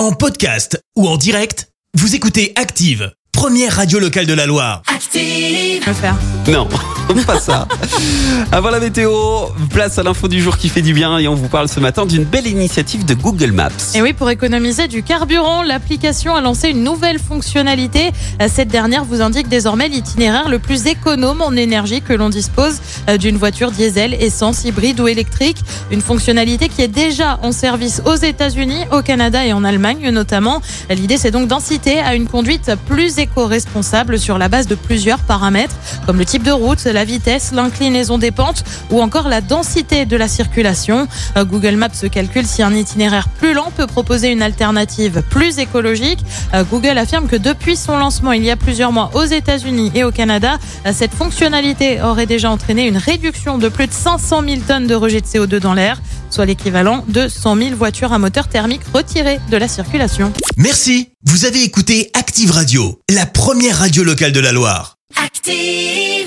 En podcast ou en direct, vous écoutez Active, première radio locale de la Loire. Active. le faire. Non, pas ça. Avant la météo, place à l'info du jour qui fait du bien et on vous parle ce matin d'une belle initiative de Google Maps. Et oui, pour économiser du carburant, l'application a lancé une nouvelle fonctionnalité. Cette dernière vous indique désormais l'itinéraire le plus économe en énergie que l'on dispose euh, d'une voiture diesel, essence, hybride ou électrique. Une fonctionnalité qui est déjà en service aux États-Unis, au Canada et en Allemagne notamment. L'idée, c'est donc d'inciter à une conduite plus éco-responsable sur la base de plusieurs paramètres, comme le type de route, la vitesse, l'inclinaison des pentes ou encore la densité de la circulation. Euh, Google Maps se calcule si un itinéraire plus lent peut proposer une alternative plus écologique. Euh, Google affirme que depuis son lancement il y a plusieurs mois aux États-Unis et au Canada, euh, cette fonctionnalité aurait déjà entraîné une réduction de plus de 500 000 tonnes de rejet de CO2 dans l'air, soit l'équivalent de 100 000 voitures à moteur thermique retirées de la circulation. Merci, vous avez écouté Active Radio, la première radio locale de la Loire. Active.